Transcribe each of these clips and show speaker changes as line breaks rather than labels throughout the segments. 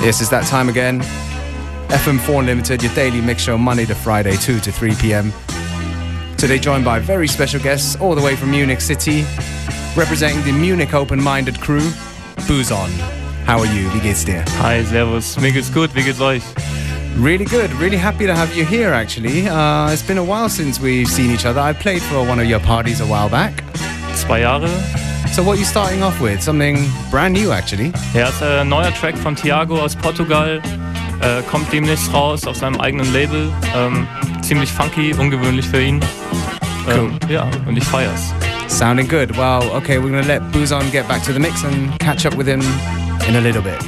Yes, it's that time again. FM4 Unlimited, your daily mix show, Monday to Friday, 2 to 3 p.m. Today, joined by very special guests all the way from Munich City, representing the Munich Open Minded crew, Boozon. How are you? Wie geht's dir?
Hi, Servus. Mir geht's gut. Wie geht's euch?
Really good. Really happy to have you here, actually. Uh, it's been a while since we've seen each other. I played for one of your parties a while back.
Zwei Jahre.
So, what are you starting off with? Something brand new, actually.
Er ja, ist äh, ein neuer Track von Thiago aus Portugal. Äh, kommt demnächst raus auf seinem eigenen Label. Ähm, ziemlich funky, ungewöhnlich für ihn. Ähm,
Cool.
Ja, und ich feier's.
Sounding good. Well, okay, we're going to let Boozon get back to the mix and catch up with him in a little bit.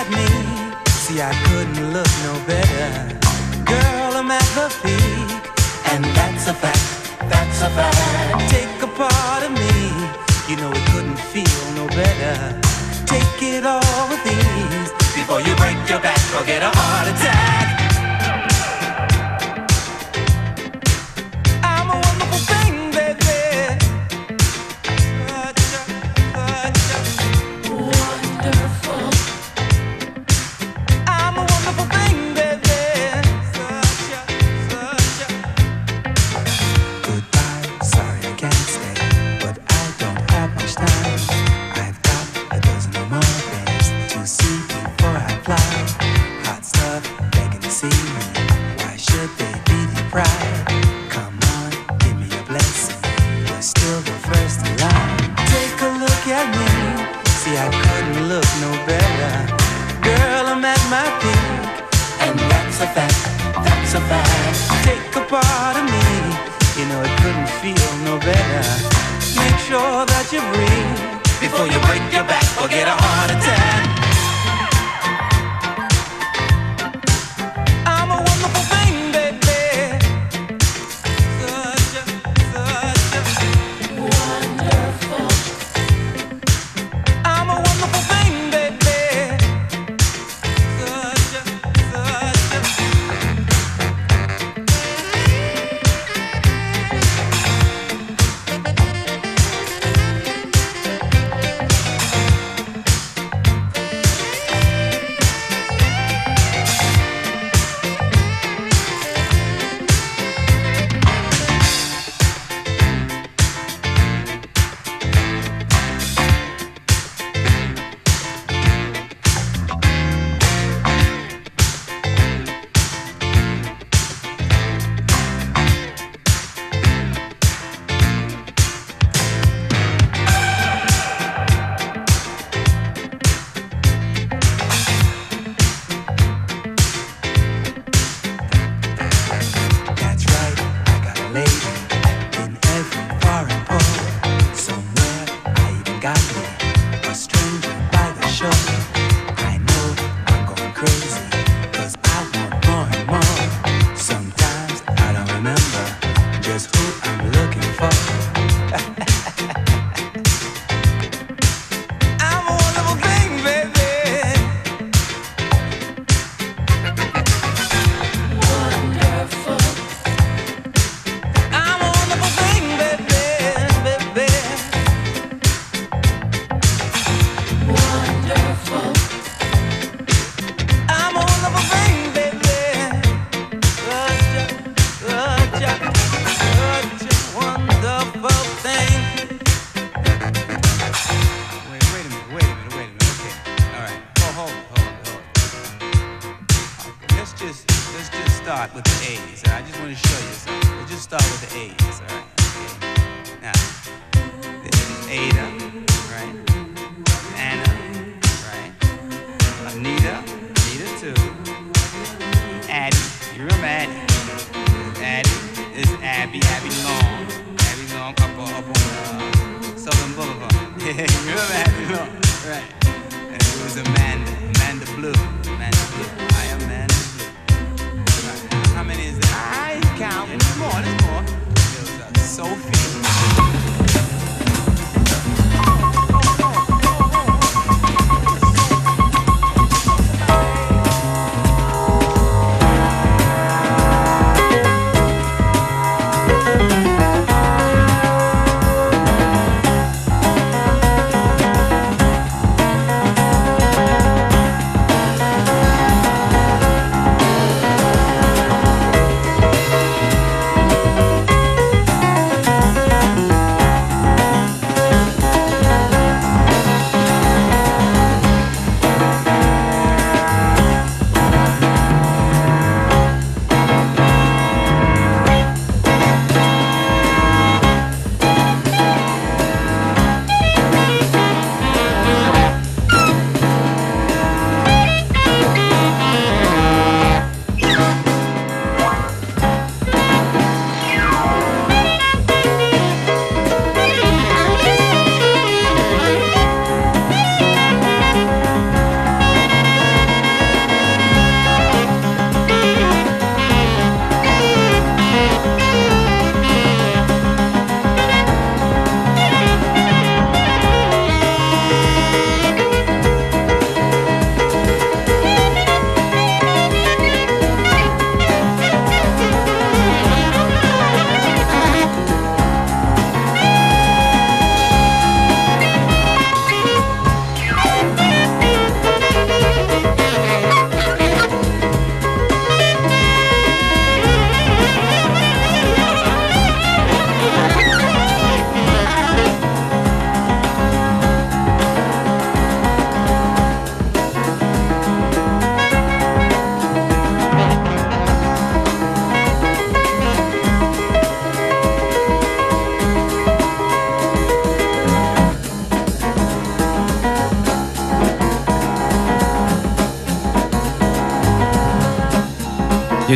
at
me.
See, I couldn't look no better. Girl, I'm at the peak. And that's a fact, that's a fact. Take a part of me. You know it couldn't feel no better. Take it all with ease. Before you break your back or get a heart. Ada.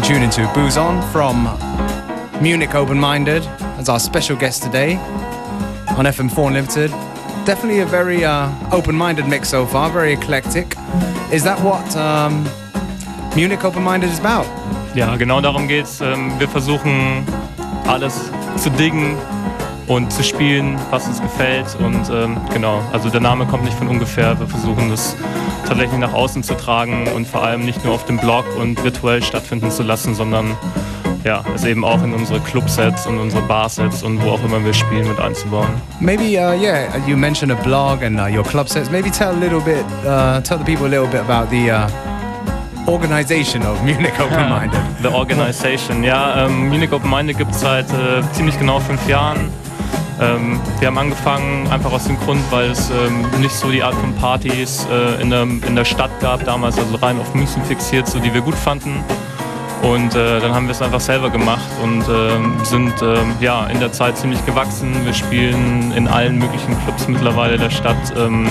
Tuning to Booze On from Munich Open Minded as our special guest today on FM4 Unlimited. Definitely a very uh, open minded mix so far, very eclectic. Is that what um, Munich Open Minded is about?
Ja, genau darum geht's. Ähm, wir versuchen alles zu diggen und zu spielen, was uns gefällt. Und ähm, genau, also der Name kommt nicht von ungefähr. Wir versuchen das tatsächlich nach außen zu tragen und vor allem nicht nur auf dem Blog und virtuell stattfinden zu lassen, sondern ja, es eben auch in unsere Clubsets und unsere Barsets und wo auch immer wir spielen mit einzubauen.
Maybe, uh, yeah, you mentioned a blog and uh, your club sets. Maybe tell a little bit, uh, tell the people a little bit about the uh, organization of Munich Open Minded.
The Organization, ja, ähm, Munich Open Minded gibt es seit äh, ziemlich genau fünf Jahren. Ähm, wir haben angefangen einfach aus dem Grund, weil es ähm, nicht so die Art von Partys äh, in, der, in der Stadt gab damals, also rein auf München fixiert, so die wir gut fanden. Und äh, dann haben wir es einfach selber gemacht und äh, sind äh, ja, in der Zeit ziemlich gewachsen. Wir spielen in allen möglichen Clubs mittlerweile der Stadt, ähm,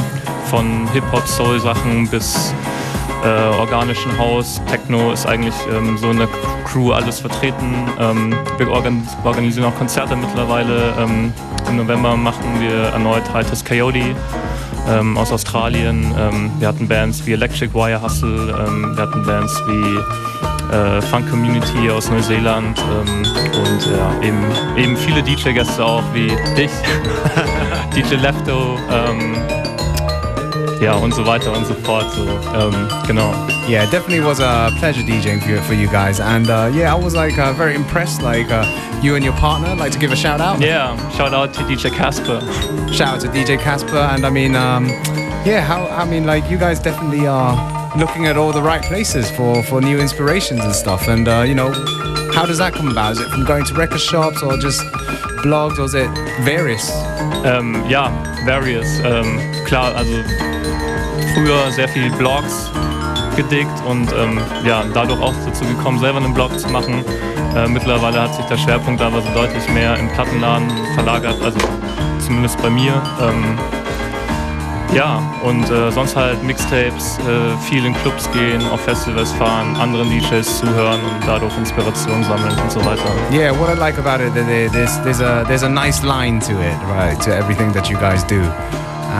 von Hip-Hop-Soul-Sachen bis äh, organischen Haus. Techno ist eigentlich ähm, so in der Crew alles vertreten. Ähm, wir organ organisieren auch Konzerte mittlerweile. Ähm, Im November machen wir erneut Highest Coyote. Ähm, aus Australien. Ähm, wir hatten Bands wie Electric Wire Hustle, ähm, wir hatten Bands wie äh, Funk Community aus Neuseeland und ja, eben, eben viele DJ-Gäste auch wie dich, DJ Lefto, ja und so weiter und so fort. So, ähm, genau.
Yeah, definitely was a pleasure DJing for you, for you guys, and uh, yeah, I was like uh, very impressed. Like uh, you and your partner, like to give a shout out.
Yeah, shout out to DJ Casper.
Shout out to DJ Casper, and I mean, um, yeah, how I mean, like you guys definitely are looking at all the right places for for new inspirations and stuff. And uh, you know, how does that come about? Is it from going to record shops or just blogs, or is it various?
Ähm, various. Ähm, klar, also früher sehr viel Blogs gedickt und ähm, ja, dadurch auch dazu gekommen, selber einen Blog zu machen. Äh, mittlerweile hat sich der Schwerpunkt aber so deutlich mehr im Plattenladen verlagert, also zumindest bei mir. Ähm, ja, und äh, sonst halt Mixtapes, äh, viel in Clubs gehen, auf Festivals fahren, anderen DJs zuhören und dadurch Inspiration sammeln und so weiter.
Yeah, what I like about it, there's there's a there's a nice line to it, right? To everything that you guys do,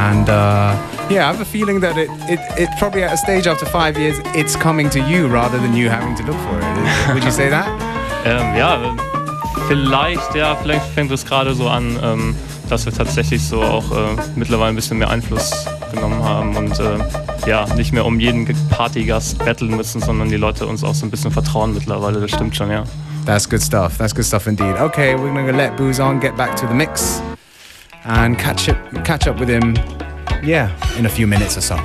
and uh, yeah, I have a feeling that it, it it probably at a stage after five years, it's coming to you rather than you having to look for it. Would you say that?
Ähm, ja, vielleicht, ja, vielleicht fängt es gerade so an, ähm, dass wir tatsächlich so auch äh, mittlerweile ein bisschen mehr Einfluss genommen haben und äh, ja, nicht mehr um jeden Partygast betteln müssen, sondern die Leute uns auch so ein bisschen vertrauen mittlerweile, das stimmt schon, ja.
That's good stuff. That's good stuff indeed. Okay, we're gonna let Booze on get back to the mix and catch up catch up with him. Yeah, in a few minutes or so.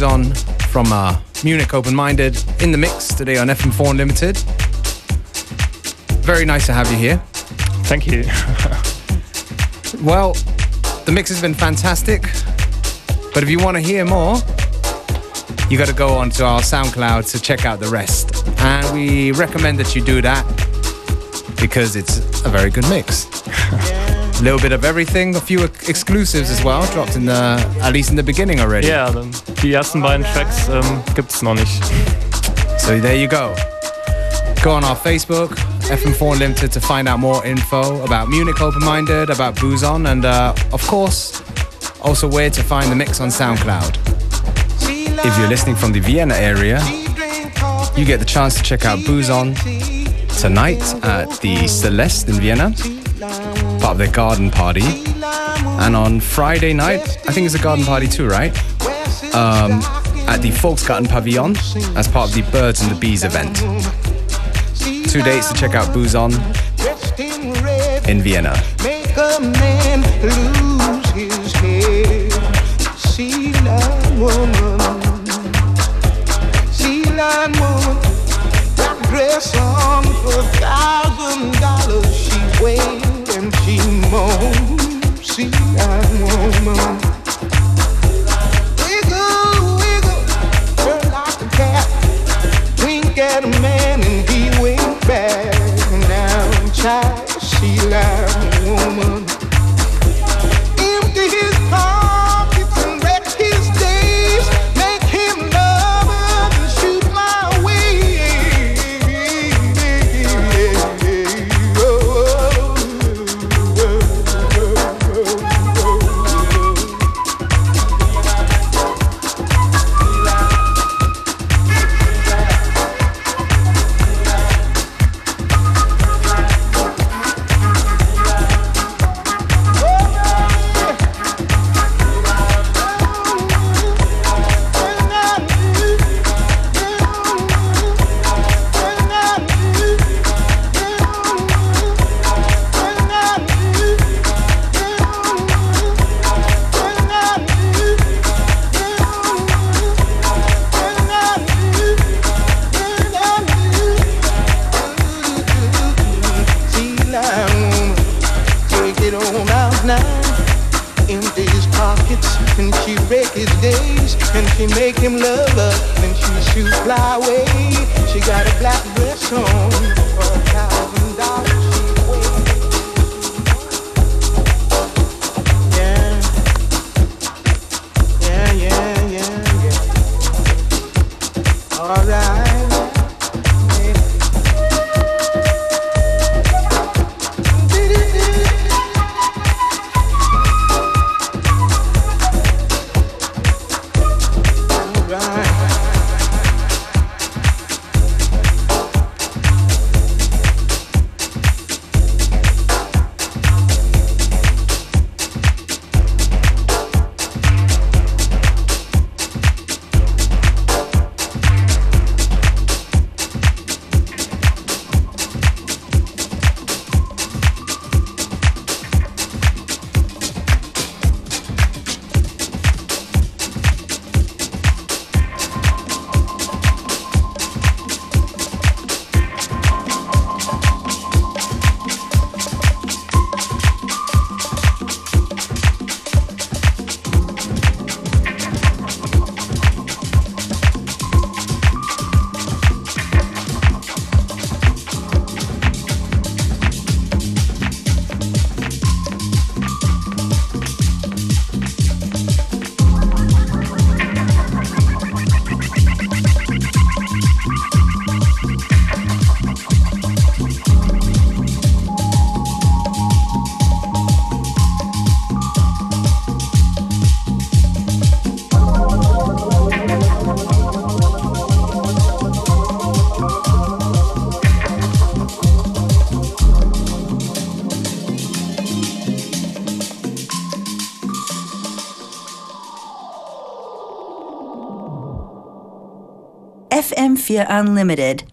Booze on from uh, Munich Open Minded in the mix today on FM4 Unlimited. Very nice to have you here.
Thank you.
Well, the mix has been fantastic, but if you want to hear more, you got to go onto our SoundCloud to check out the rest. And we recommend that you do that because it's a very good mix. A little bit of everything, a few exclusives as well, dropped in the at least in the beginning already.
Dann die ersten beiden Tracks ähm, gibt's noch nicht.
So there you go. Go on our Facebook, FM4 Unlimited to find out more info about Munich Open Minded, about Boozon, and uh, of course, also where to find the mix on SoundCloud. If you're listening from the Vienna area, you get the chance to check out Boozon tonight at the Celeste in Vienna, their garden party. And on Friday night, I think it's a garden party too, right? Um, at the Volksgarten Pavilion as part of the Birds and the Bees event. Two dates to check out Booze On in Vienna.
Dress on for a thousand dollars. She and she moaned. Sea lion woman.
FM4 Unlimited.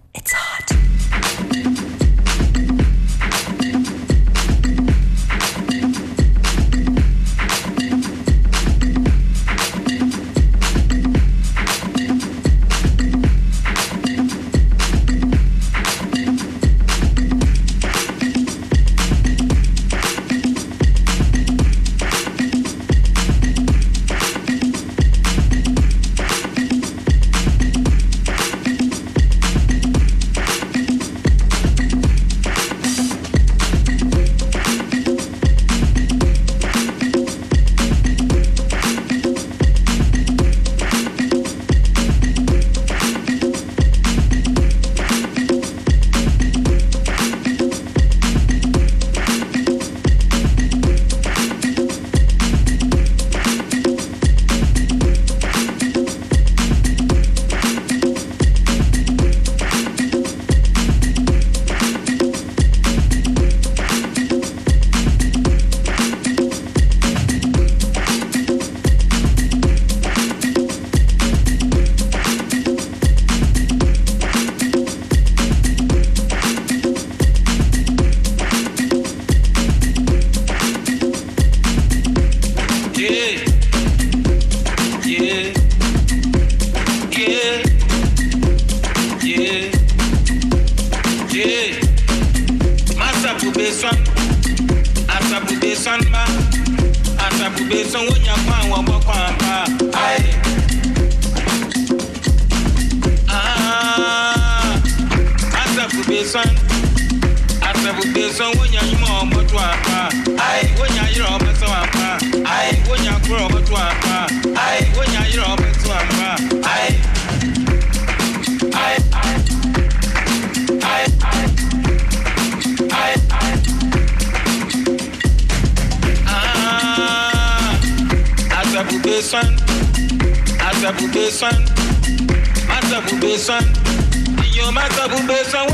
Asabu beson wonya nyuma to apa son. Iyo Masabube son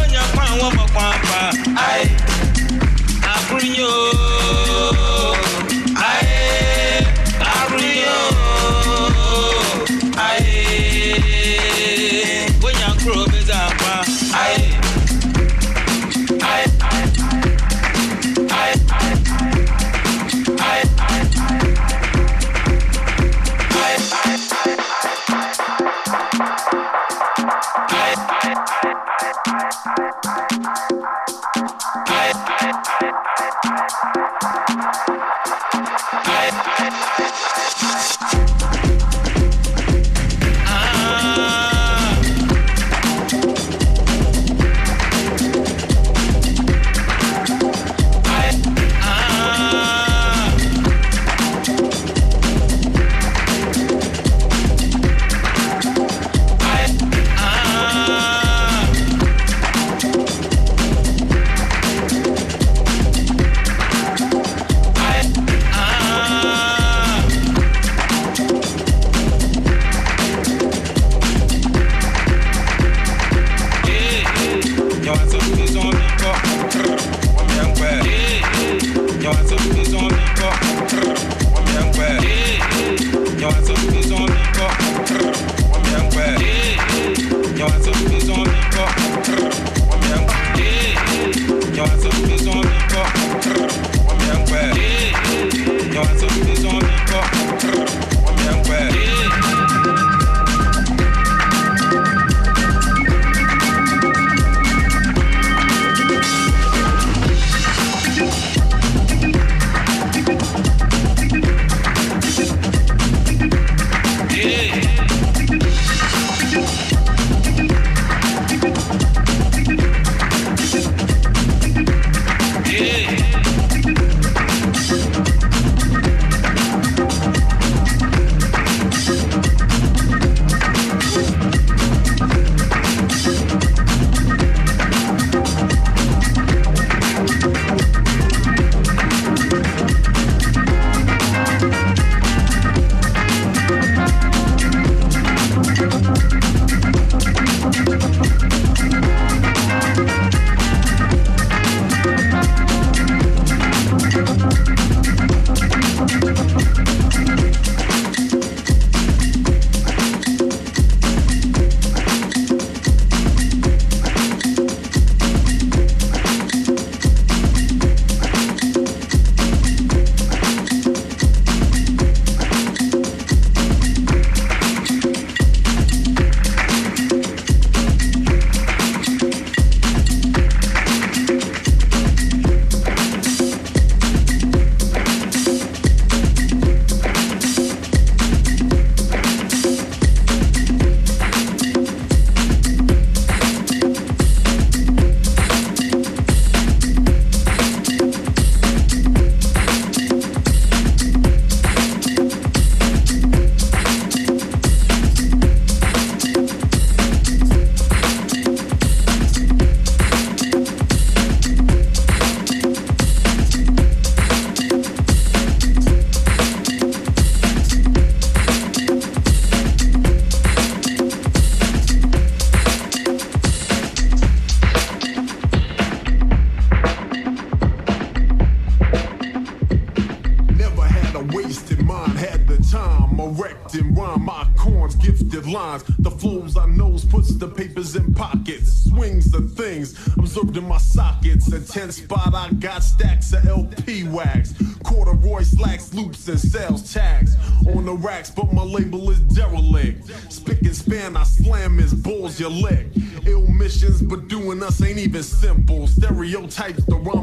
Ill missions, but doing us ain't even simple. Stereotypes, the rama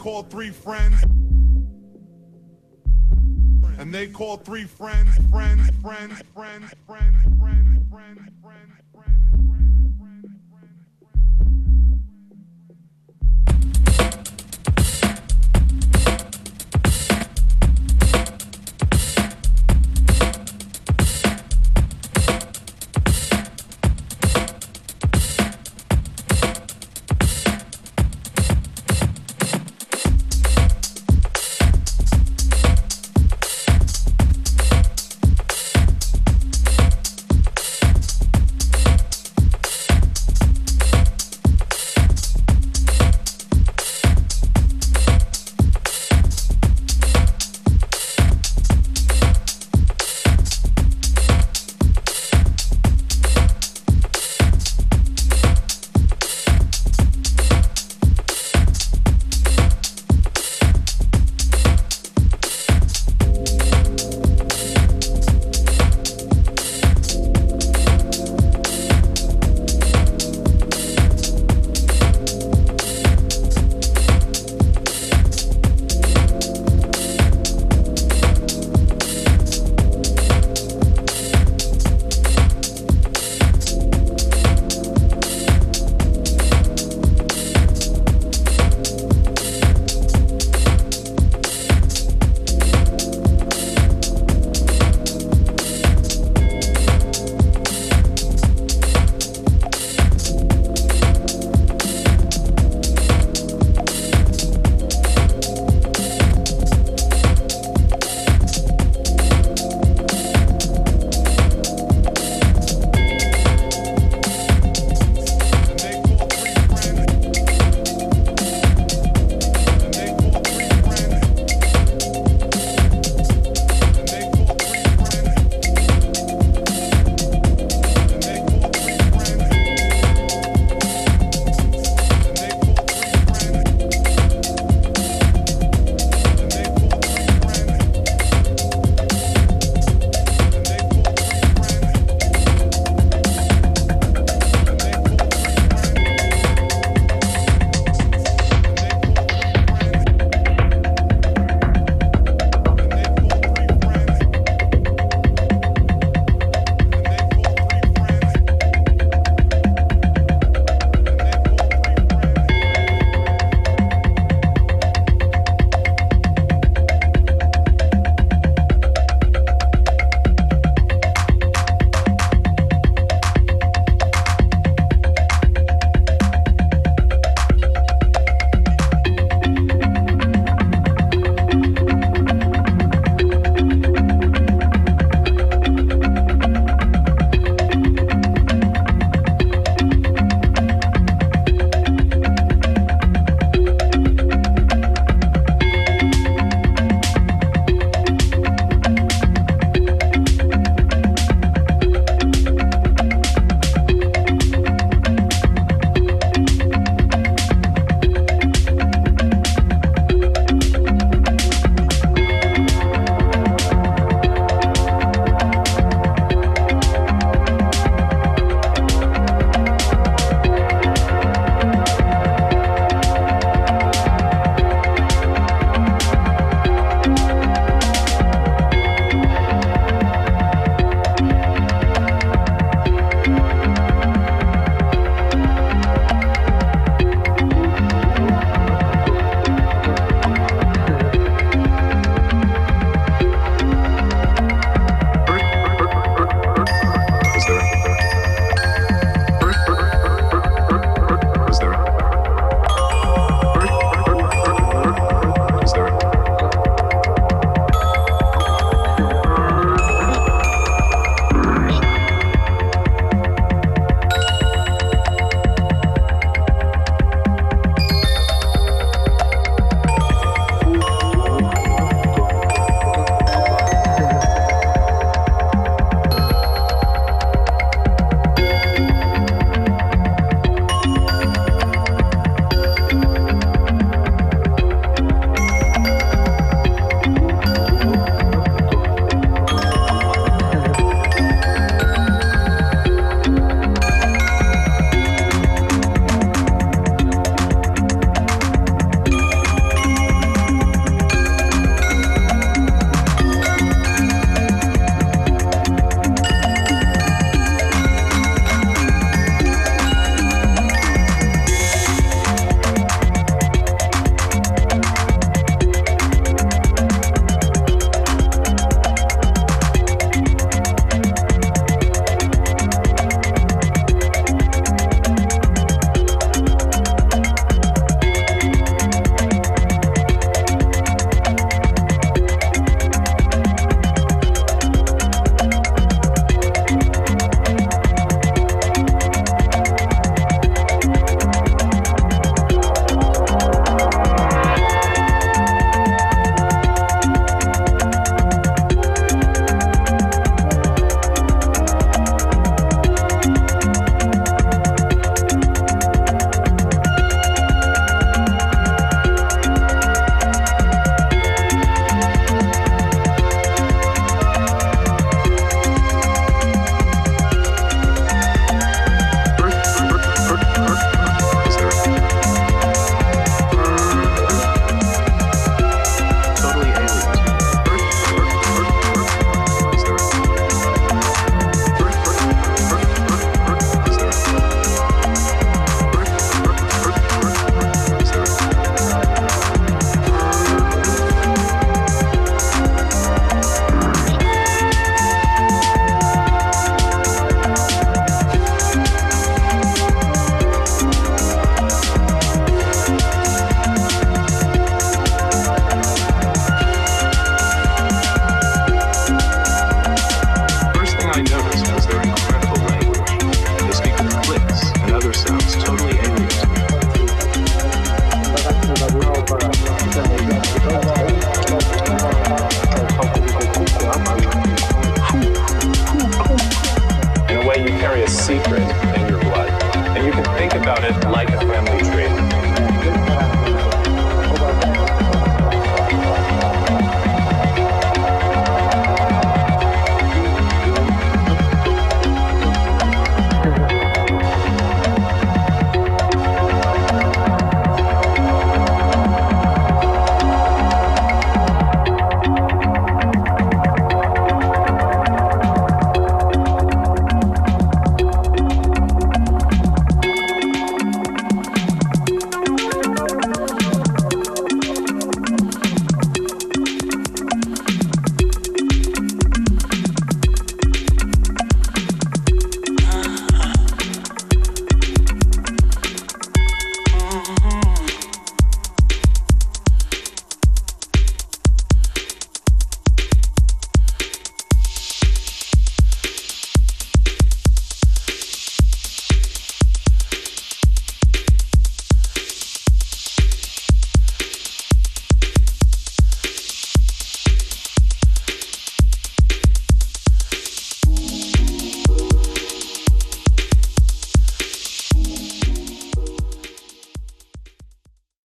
called three friends. And they called three friends, friends, friends, friends, friends, friends, friends, friends.